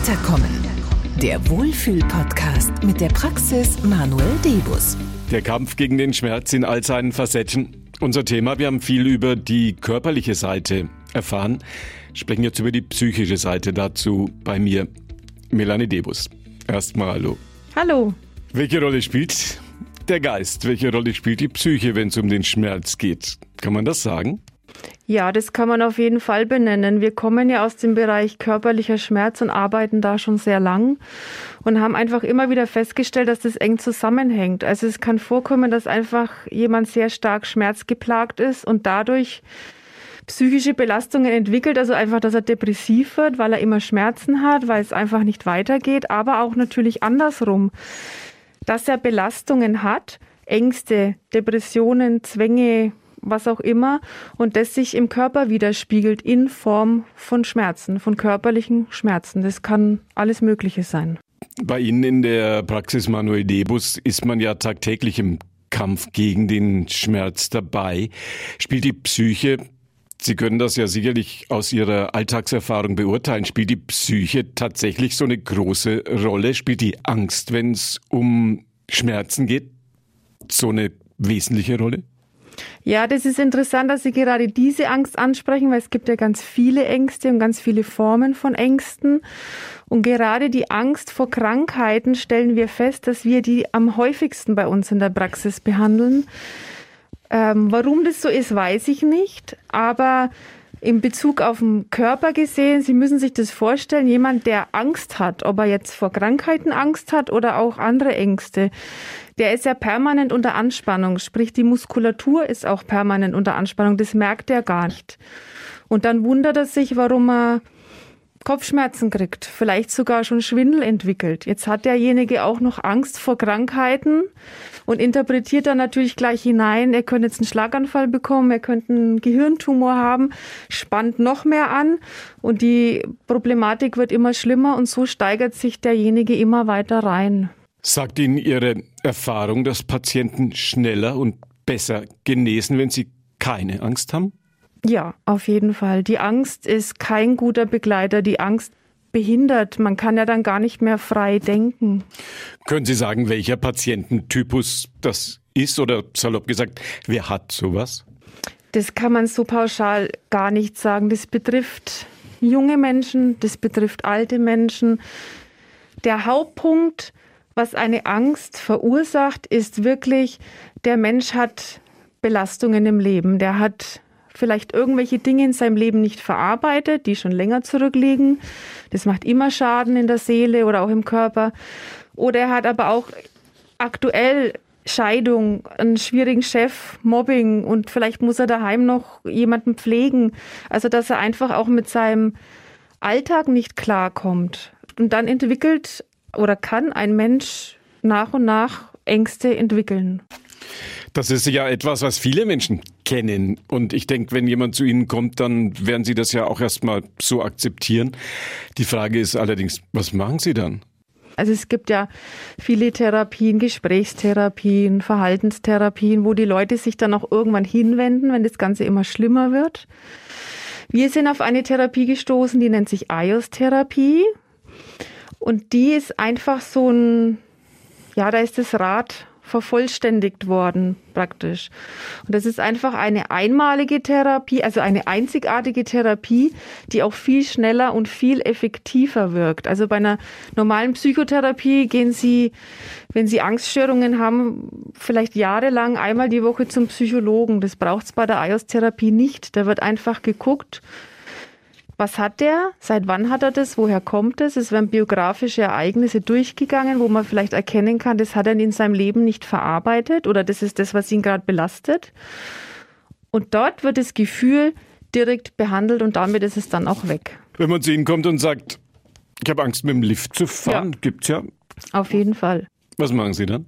Weiterkommen. Der Wohlfühl-Podcast mit der Praxis Manuel Debus. Der Kampf gegen den Schmerz in all seinen Facetten. Unser Thema, wir haben viel über die körperliche Seite erfahren, sprechen jetzt über die psychische Seite dazu bei mir. Melanie Debus. Erstmal hallo. Hallo. Welche Rolle spielt der Geist? Welche Rolle spielt die Psyche, wenn es um den Schmerz geht? Kann man das sagen? Ja, das kann man auf jeden Fall benennen. Wir kommen ja aus dem Bereich körperlicher Schmerz und arbeiten da schon sehr lang und haben einfach immer wieder festgestellt, dass das eng zusammenhängt. Also es kann vorkommen, dass einfach jemand sehr stark schmerzgeplagt ist und dadurch psychische Belastungen entwickelt, also einfach, dass er depressiv wird, weil er immer Schmerzen hat, weil es einfach nicht weitergeht, aber auch natürlich andersrum, dass er Belastungen hat, Ängste, Depressionen, Zwänge, was auch immer, und das sich im Körper widerspiegelt in Form von Schmerzen, von körperlichen Schmerzen. Das kann alles Mögliche sein. Bei Ihnen in der Praxis Manuel Debus ist man ja tagtäglich im Kampf gegen den Schmerz dabei. Spielt die Psyche, Sie können das ja sicherlich aus Ihrer Alltagserfahrung beurteilen, spielt die Psyche tatsächlich so eine große Rolle? Spielt die Angst, wenn es um Schmerzen geht, so eine wesentliche Rolle? Ja, das ist interessant, dass Sie gerade diese Angst ansprechen, weil es gibt ja ganz viele Ängste und ganz viele Formen von Ängsten. Und gerade die Angst vor Krankheiten stellen wir fest, dass wir die am häufigsten bei uns in der Praxis behandeln. Ähm, warum das so ist, weiß ich nicht. Aber in Bezug auf den Körper gesehen, Sie müssen sich das vorstellen, jemand, der Angst hat, ob er jetzt vor Krankheiten Angst hat oder auch andere Ängste, der ist ja permanent unter Anspannung. Sprich, die Muskulatur ist auch permanent unter Anspannung. Das merkt er gar nicht. Und dann wundert er sich, warum er Kopfschmerzen kriegt, vielleicht sogar schon Schwindel entwickelt. Jetzt hat derjenige auch noch Angst vor Krankheiten und interpretiert dann natürlich gleich hinein, er könnte jetzt einen Schlaganfall bekommen, er könnte einen Gehirntumor haben, spannt noch mehr an und die Problematik wird immer schlimmer und so steigert sich derjenige immer weiter rein. Sagt Ihnen Ihre Erfahrung, dass Patienten schneller und besser genesen, wenn sie keine Angst haben? Ja, auf jeden Fall. Die Angst ist kein guter Begleiter. Die Angst behindert. Man kann ja dann gar nicht mehr frei denken. Können Sie sagen, welcher Patiententypus das ist oder salopp gesagt, wer hat sowas? Das kann man so pauschal gar nicht sagen. Das betrifft junge Menschen, das betrifft alte Menschen. Der Hauptpunkt, was eine Angst verursacht, ist wirklich, der Mensch hat Belastungen im Leben. Der hat vielleicht irgendwelche Dinge in seinem Leben nicht verarbeitet, die schon länger zurückliegen. Das macht immer Schaden in der Seele oder auch im Körper. Oder er hat aber auch aktuell Scheidung, einen schwierigen Chef, Mobbing und vielleicht muss er daheim noch jemanden pflegen. Also dass er einfach auch mit seinem Alltag nicht klarkommt. Und dann entwickelt oder kann ein Mensch nach und nach Ängste entwickeln. Das ist ja etwas, was viele Menschen kennen. Und ich denke, wenn jemand zu Ihnen kommt, dann werden Sie das ja auch erstmal so akzeptieren. Die Frage ist allerdings, was machen Sie dann? Also es gibt ja viele Therapien, Gesprächstherapien, Verhaltenstherapien, wo die Leute sich dann auch irgendwann hinwenden, wenn das Ganze immer schlimmer wird. Wir sind auf eine Therapie gestoßen, die nennt sich IOS-Therapie. Und die ist einfach so ein, ja, da ist das Rad vervollständigt worden praktisch. Und das ist einfach eine einmalige Therapie, also eine einzigartige Therapie, die auch viel schneller und viel effektiver wirkt. Also bei einer normalen Psychotherapie gehen Sie, wenn Sie Angststörungen haben, vielleicht jahrelang einmal die Woche zum Psychologen. Das braucht es bei der IOS-Therapie nicht. Da wird einfach geguckt, was hat der? Seit wann hat er das? Woher kommt es? Es werden biografische Ereignisse durchgegangen, wo man vielleicht erkennen kann, das hat er in seinem Leben nicht verarbeitet oder das ist das, was ihn gerade belastet. Und dort wird das Gefühl direkt behandelt und damit ist es dann auch weg. Wenn man zu Ihnen kommt und sagt, ich habe Angst, mit dem Lift zu fahren, ja. es ja. Auf jeden Fall. Was machen Sie dann?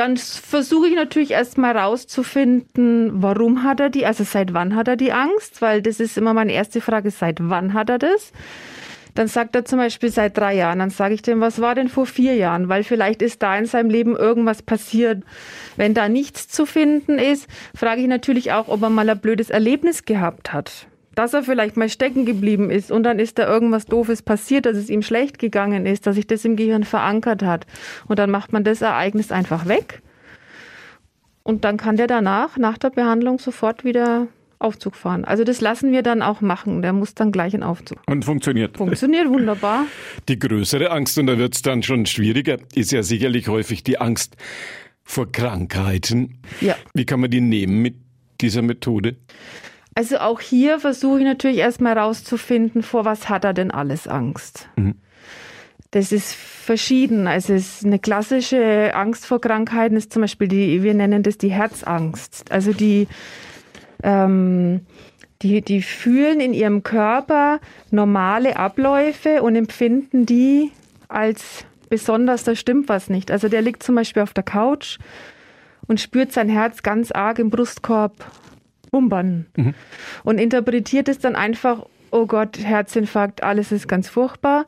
Dann versuche ich natürlich erstmal rauszufinden, warum hat er die, also seit wann hat er die Angst, weil das ist immer meine erste Frage, seit wann hat er das? Dann sagt er zum Beispiel seit drei Jahren. Dann sage ich dem, was war denn vor vier Jahren? Weil vielleicht ist da in seinem Leben irgendwas passiert. Wenn da nichts zu finden ist, frage ich natürlich auch, ob er mal ein blödes Erlebnis gehabt hat. Dass er vielleicht mal stecken geblieben ist und dann ist da irgendwas Doofes passiert, dass es ihm schlecht gegangen ist, dass sich das im Gehirn verankert hat. Und dann macht man das Ereignis einfach weg. Und dann kann der danach, nach der Behandlung, sofort wieder Aufzug fahren. Also das lassen wir dann auch machen. Der muss dann gleich in Aufzug. Und funktioniert. Funktioniert wunderbar. Die größere Angst, und da wird es dann schon schwieriger, ist ja sicherlich häufig die Angst vor Krankheiten. Ja. Wie kann man die nehmen mit dieser Methode? Also auch hier versuche ich natürlich erstmal herauszufinden, vor was hat er denn alles Angst. Mhm. Das ist verschieden. Also es ist eine klassische Angst vor Krankheiten ist zum Beispiel die, wir nennen das die Herzangst. Also die, ähm, die, die fühlen in ihrem Körper normale Abläufe und empfinden die als besonders, da stimmt was nicht. Also der liegt zum Beispiel auf der Couch und spürt sein Herz ganz arg im Brustkorb bumbern mhm. und interpretiert es dann einfach, oh Gott, Herzinfarkt, alles ist ganz furchtbar.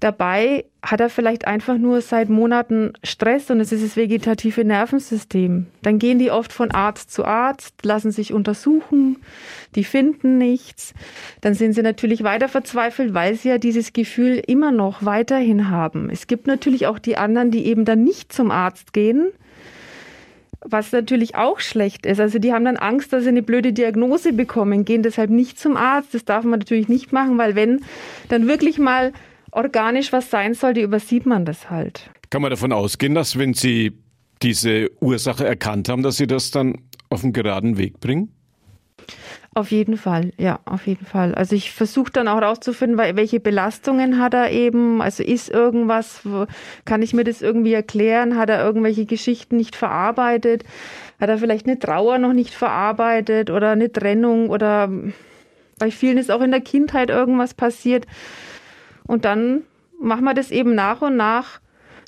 Dabei hat er vielleicht einfach nur seit Monaten Stress und es ist das vegetative Nervensystem. Dann gehen die oft von Arzt zu Arzt, lassen sich untersuchen, die finden nichts. Dann sind sie natürlich weiter verzweifelt, weil sie ja dieses Gefühl immer noch weiterhin haben. Es gibt natürlich auch die anderen, die eben dann nicht zum Arzt gehen, was natürlich auch schlecht ist. Also die haben dann Angst, dass sie eine blöde Diagnose bekommen, gehen deshalb nicht zum Arzt. Das darf man natürlich nicht machen, weil wenn dann wirklich mal organisch was sein sollte, übersieht man das halt. Kann man davon ausgehen, dass wenn Sie diese Ursache erkannt haben, dass Sie das dann auf den geraden Weg bringen? Auf jeden Fall, ja, auf jeden Fall. Also ich versuche dann auch herauszufinden, welche Belastungen hat er eben, also ist irgendwas, kann ich mir das irgendwie erklären, hat er irgendwelche Geschichten nicht verarbeitet, hat er vielleicht eine Trauer noch nicht verarbeitet oder eine Trennung oder bei vielen ist auch in der Kindheit irgendwas passiert. Und dann machen wir das eben nach und nach,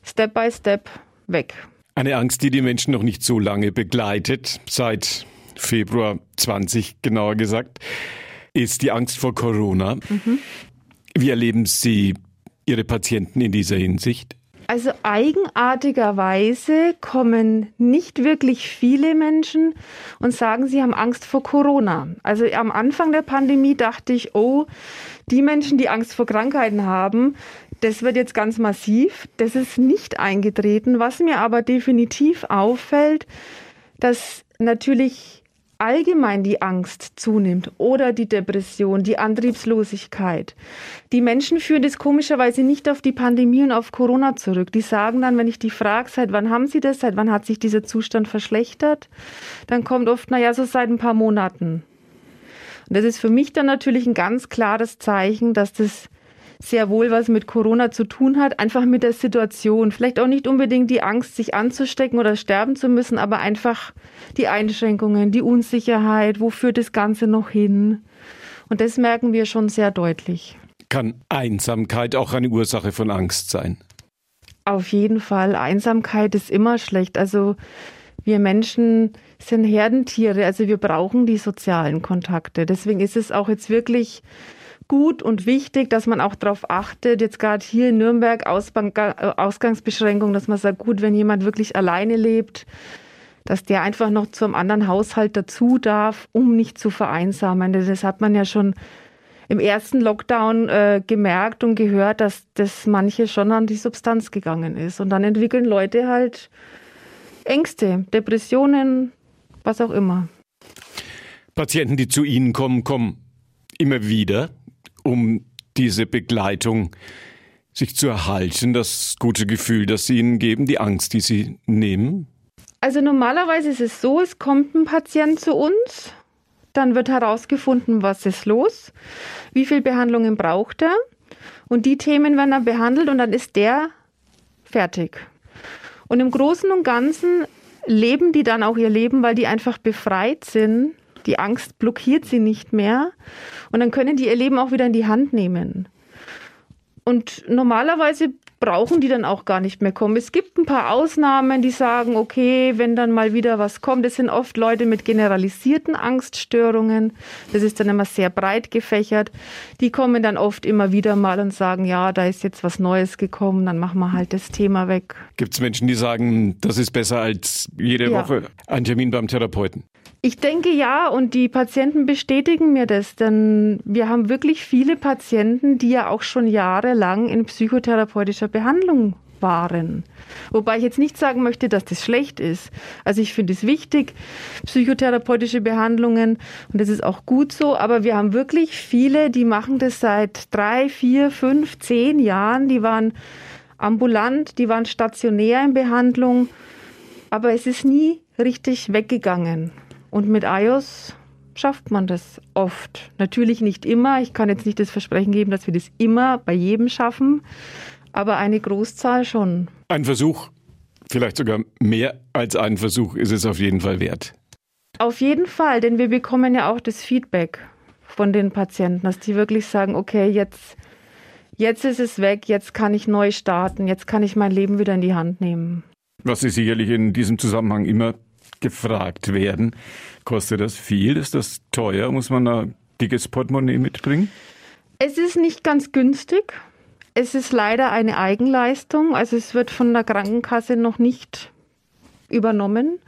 Step by Step weg. Eine Angst, die die Menschen noch nicht so lange begleitet, seit Februar 20 genauer gesagt, ist die Angst vor Corona. Mhm. Wie erleben Sie Ihre Patienten in dieser Hinsicht? Also eigenartigerweise kommen nicht wirklich viele Menschen und sagen, sie haben Angst vor Corona. Also am Anfang der Pandemie dachte ich, oh, die Menschen, die Angst vor Krankheiten haben, das wird jetzt ganz massiv. Das ist nicht eingetreten. Was mir aber definitiv auffällt, dass natürlich allgemein die Angst zunimmt oder die Depression, die Antriebslosigkeit. Die Menschen führen das komischerweise nicht auf die Pandemie und auf Corona zurück. Die sagen dann, wenn ich die frage, seit wann haben sie das, seit wann hat sich dieser Zustand verschlechtert, dann kommt oft, naja, so seit ein paar Monaten. Und das ist für mich dann natürlich ein ganz klares Zeichen, dass das sehr wohl was mit Corona zu tun hat, einfach mit der Situation. Vielleicht auch nicht unbedingt die Angst, sich anzustecken oder sterben zu müssen, aber einfach die Einschränkungen, die Unsicherheit, wo führt das Ganze noch hin? Und das merken wir schon sehr deutlich. Kann Einsamkeit auch eine Ursache von Angst sein? Auf jeden Fall. Einsamkeit ist immer schlecht. Also wir Menschen sind Herdentiere, also wir brauchen die sozialen Kontakte. Deswegen ist es auch jetzt wirklich gut und wichtig, dass man auch darauf achtet, jetzt gerade hier in Nürnberg Ausbank, äh, Ausgangsbeschränkung, dass man sagt, gut, wenn jemand wirklich alleine lebt, dass der einfach noch zum anderen Haushalt dazu darf, um nicht zu vereinsamen. Das hat man ja schon im ersten Lockdown äh, gemerkt und gehört, dass das manche schon an die Substanz gegangen ist. Und dann entwickeln Leute halt Ängste, Depressionen, was auch immer. Patienten, die zu Ihnen kommen, kommen immer wieder um diese Begleitung sich zu erhalten, das gute Gefühl, das Sie ihnen geben, die Angst, die Sie nehmen? Also normalerweise ist es so, es kommt ein Patient zu uns, dann wird herausgefunden, was ist los, wie viel Behandlungen braucht er und die Themen werden dann behandelt und dann ist der fertig. Und im Großen und Ganzen leben die dann auch ihr Leben, weil die einfach befreit sind die Angst blockiert sie nicht mehr. Und dann können die ihr Leben auch wieder in die Hand nehmen. Und normalerweise brauchen die dann auch gar nicht mehr kommen. Es gibt ein paar Ausnahmen, die sagen, okay, wenn dann mal wieder was kommt, das sind oft Leute mit generalisierten Angststörungen. Das ist dann immer sehr breit gefächert. Die kommen dann oft immer wieder mal und sagen, ja, da ist jetzt was Neues gekommen, dann machen wir halt das Thema weg. Gibt es Menschen, die sagen, das ist besser als jede ja. Woche ein Termin beim Therapeuten? Ich denke ja, und die Patienten bestätigen mir das, denn wir haben wirklich viele Patienten, die ja auch schon jahrelang in psychotherapeutischer Behandlung waren. Wobei ich jetzt nicht sagen möchte, dass das schlecht ist. Also ich finde es wichtig, psychotherapeutische Behandlungen und das ist auch gut so, aber wir haben wirklich viele, die machen das seit drei, vier, fünf, zehn Jahren, die waren ambulant, die waren stationär in Behandlung, aber es ist nie richtig weggegangen. Und mit iOS schafft man das oft. Natürlich nicht immer. Ich kann jetzt nicht das Versprechen geben, dass wir das immer bei jedem schaffen aber eine Großzahl schon. Ein Versuch, vielleicht sogar mehr als ein Versuch, ist es auf jeden Fall wert. Auf jeden Fall, denn wir bekommen ja auch das Feedback von den Patienten, dass die wirklich sagen, okay, jetzt, jetzt ist es weg, jetzt kann ich neu starten, jetzt kann ich mein Leben wieder in die Hand nehmen. Was Sie sicherlich in diesem Zusammenhang immer gefragt werden, kostet das viel? Ist das teuer? Muss man ein dickes Portemonnaie mitbringen? Es ist nicht ganz günstig. Es ist leider eine Eigenleistung, also es wird von der Krankenkasse noch nicht übernommen.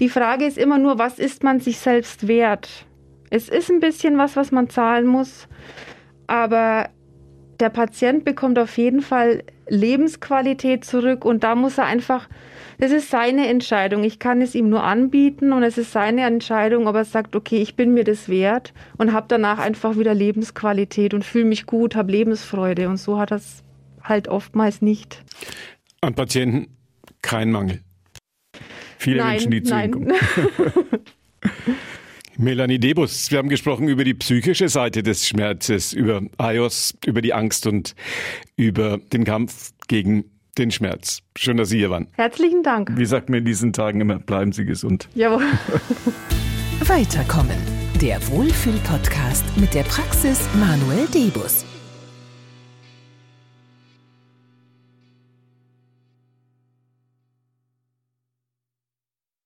Die Frage ist immer nur, was ist man sich selbst wert? Es ist ein bisschen was, was man zahlen muss, aber der Patient bekommt auf jeden Fall Lebensqualität zurück und da muss er einfach das ist seine Entscheidung. Ich kann es ihm nur anbieten und es ist seine Entscheidung, ob er sagt, okay, ich bin mir das wert und habe danach einfach wieder Lebensqualität und fühle mich gut, habe Lebensfreude. Und so hat er es halt oftmals nicht. An Patienten kein Mangel. Viele nein, Menschen, die zu nein. Ihnen kommen. Melanie Debus, wir haben gesprochen über die psychische Seite des Schmerzes, über iOS, über die Angst und über den Kampf gegen den Schmerz. Schön, dass Sie hier waren. Herzlichen Dank. Wie sagt man in diesen Tagen immer, bleiben Sie gesund. Jawohl. Weiterkommen. Der Wohlfühl-Podcast mit der Praxis Manuel Debus.